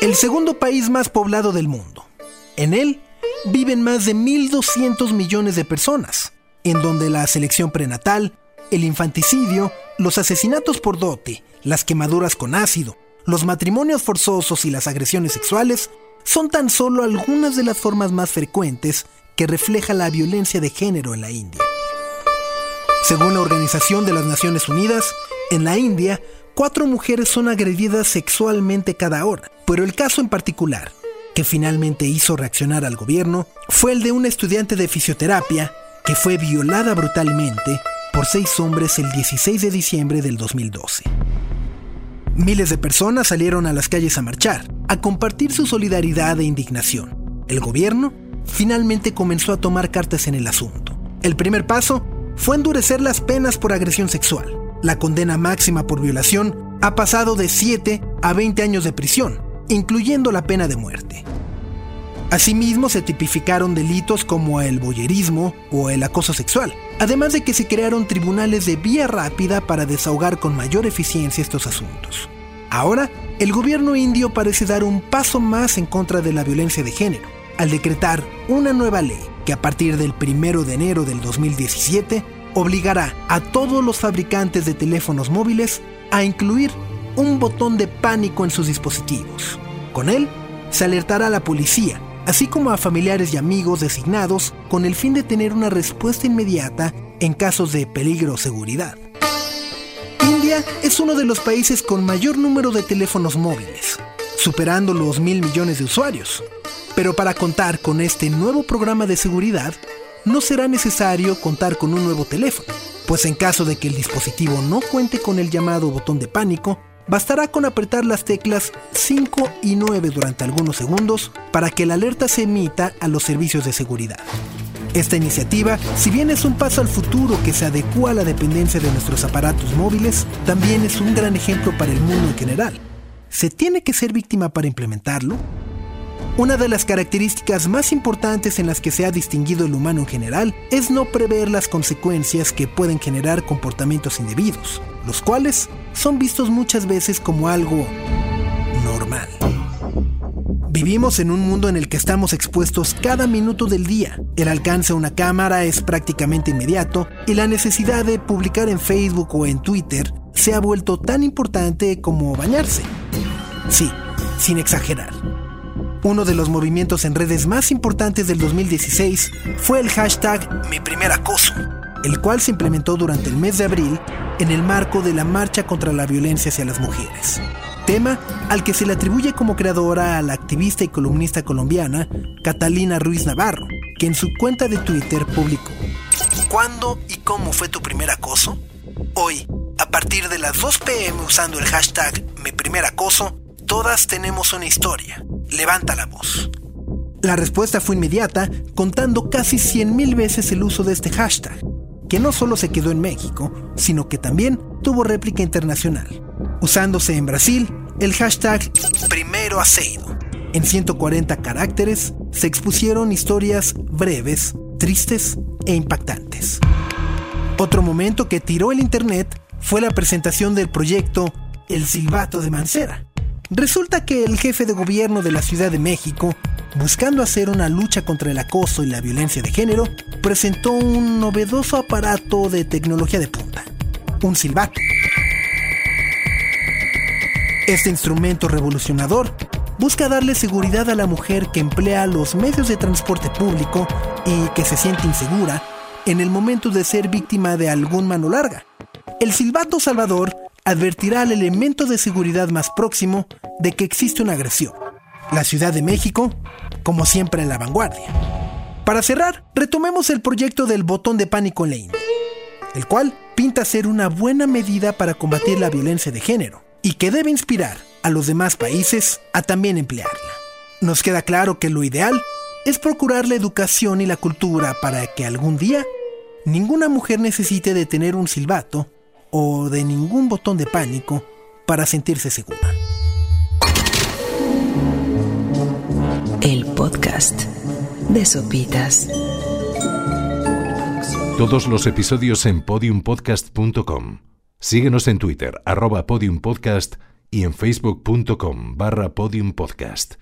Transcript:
El segundo país más poblado del mundo. En él viven más de 1.200 millones de personas, en donde la selección prenatal, el infanticidio, los asesinatos por dote, las quemaduras con ácido, los matrimonios forzosos y las agresiones sexuales son tan solo algunas de las formas más frecuentes que refleja la violencia de género en la India. Según la Organización de las Naciones Unidas, en la India cuatro mujeres son agredidas sexualmente cada hora, pero el caso en particular, que finalmente hizo reaccionar al gobierno, fue el de una estudiante de fisioterapia que fue violada brutalmente por seis hombres el 16 de diciembre del 2012. Miles de personas salieron a las calles a marchar, a compartir su solidaridad e indignación. El gobierno finalmente comenzó a tomar cartas en el asunto. El primer paso fue endurecer las penas por agresión sexual la condena máxima por violación ha pasado de 7 a 20 años de prisión, incluyendo la pena de muerte. Asimismo, se tipificaron delitos como el boyerismo o el acoso sexual, además de que se crearon tribunales de vía rápida para desahogar con mayor eficiencia estos asuntos. Ahora, el gobierno indio parece dar un paso más en contra de la violencia de género, al decretar una nueva ley que a partir del 1 de enero del 2017 obligará a todos los fabricantes de teléfonos móviles a incluir un botón de pánico en sus dispositivos. Con él, se alertará a la policía, así como a familiares y amigos designados con el fin de tener una respuesta inmediata en casos de peligro o seguridad. India es uno de los países con mayor número de teléfonos móviles, superando los mil millones de usuarios. Pero para contar con este nuevo programa de seguridad, no será necesario contar con un nuevo teléfono, pues en caso de que el dispositivo no cuente con el llamado botón de pánico, bastará con apretar las teclas 5 y 9 durante algunos segundos para que la alerta se emita a los servicios de seguridad. Esta iniciativa, si bien es un paso al futuro que se adecua a la dependencia de nuestros aparatos móviles, también es un gran ejemplo para el mundo en general. ¿Se tiene que ser víctima para implementarlo? Una de las características más importantes en las que se ha distinguido el humano en general es no prever las consecuencias que pueden generar comportamientos indebidos, los cuales son vistos muchas veces como algo normal. Vivimos en un mundo en el que estamos expuestos cada minuto del día. El alcance a una cámara es prácticamente inmediato y la necesidad de publicar en Facebook o en Twitter se ha vuelto tan importante como bañarse. Sí, sin exagerar. Uno de los movimientos en redes más importantes del 2016 fue el hashtag Mi primer acoso, el cual se implementó durante el mes de abril en el marco de la Marcha contra la Violencia hacia las Mujeres, tema al que se le atribuye como creadora a la activista y columnista colombiana Catalina Ruiz Navarro, que en su cuenta de Twitter publicó ¿Cuándo y cómo fue tu primer acoso? Hoy, a partir de las 2 pm usando el hashtag Mi primer acoso, todas tenemos una historia levanta la voz. La respuesta fue inmediata, contando casi 100.000 veces el uso de este hashtag, que no solo se quedó en México, sino que también tuvo réplica internacional, usándose en Brasil el hashtag Primero Aceido. En 140 caracteres se expusieron historias breves, tristes e impactantes. Otro momento que tiró el Internet fue la presentación del proyecto El Silbato de Mancera, Resulta que el jefe de gobierno de la Ciudad de México, buscando hacer una lucha contra el acoso y la violencia de género, presentó un novedoso aparato de tecnología de punta, un silbato. Este instrumento revolucionador busca darle seguridad a la mujer que emplea los medios de transporte público y que se siente insegura en el momento de ser víctima de algún mano larga. El silbato salvador advertirá al elemento de seguridad más próximo de que existe una agresión. La Ciudad de México, como siempre en la vanguardia. Para cerrar, retomemos el proyecto del botón de pánico en la India, el cual pinta ser una buena medida para combatir la violencia de género y que debe inspirar a los demás países a también emplearla. Nos queda claro que lo ideal es procurar la educación y la cultura para que algún día ninguna mujer necesite de tener un silbato o de ningún botón de pánico para sentirse segura. El podcast de Sopitas. Todos los episodios en podiumpodcast.com. Síguenos en Twitter, arroba podiumpodcast y en facebook.com barra podiumpodcast.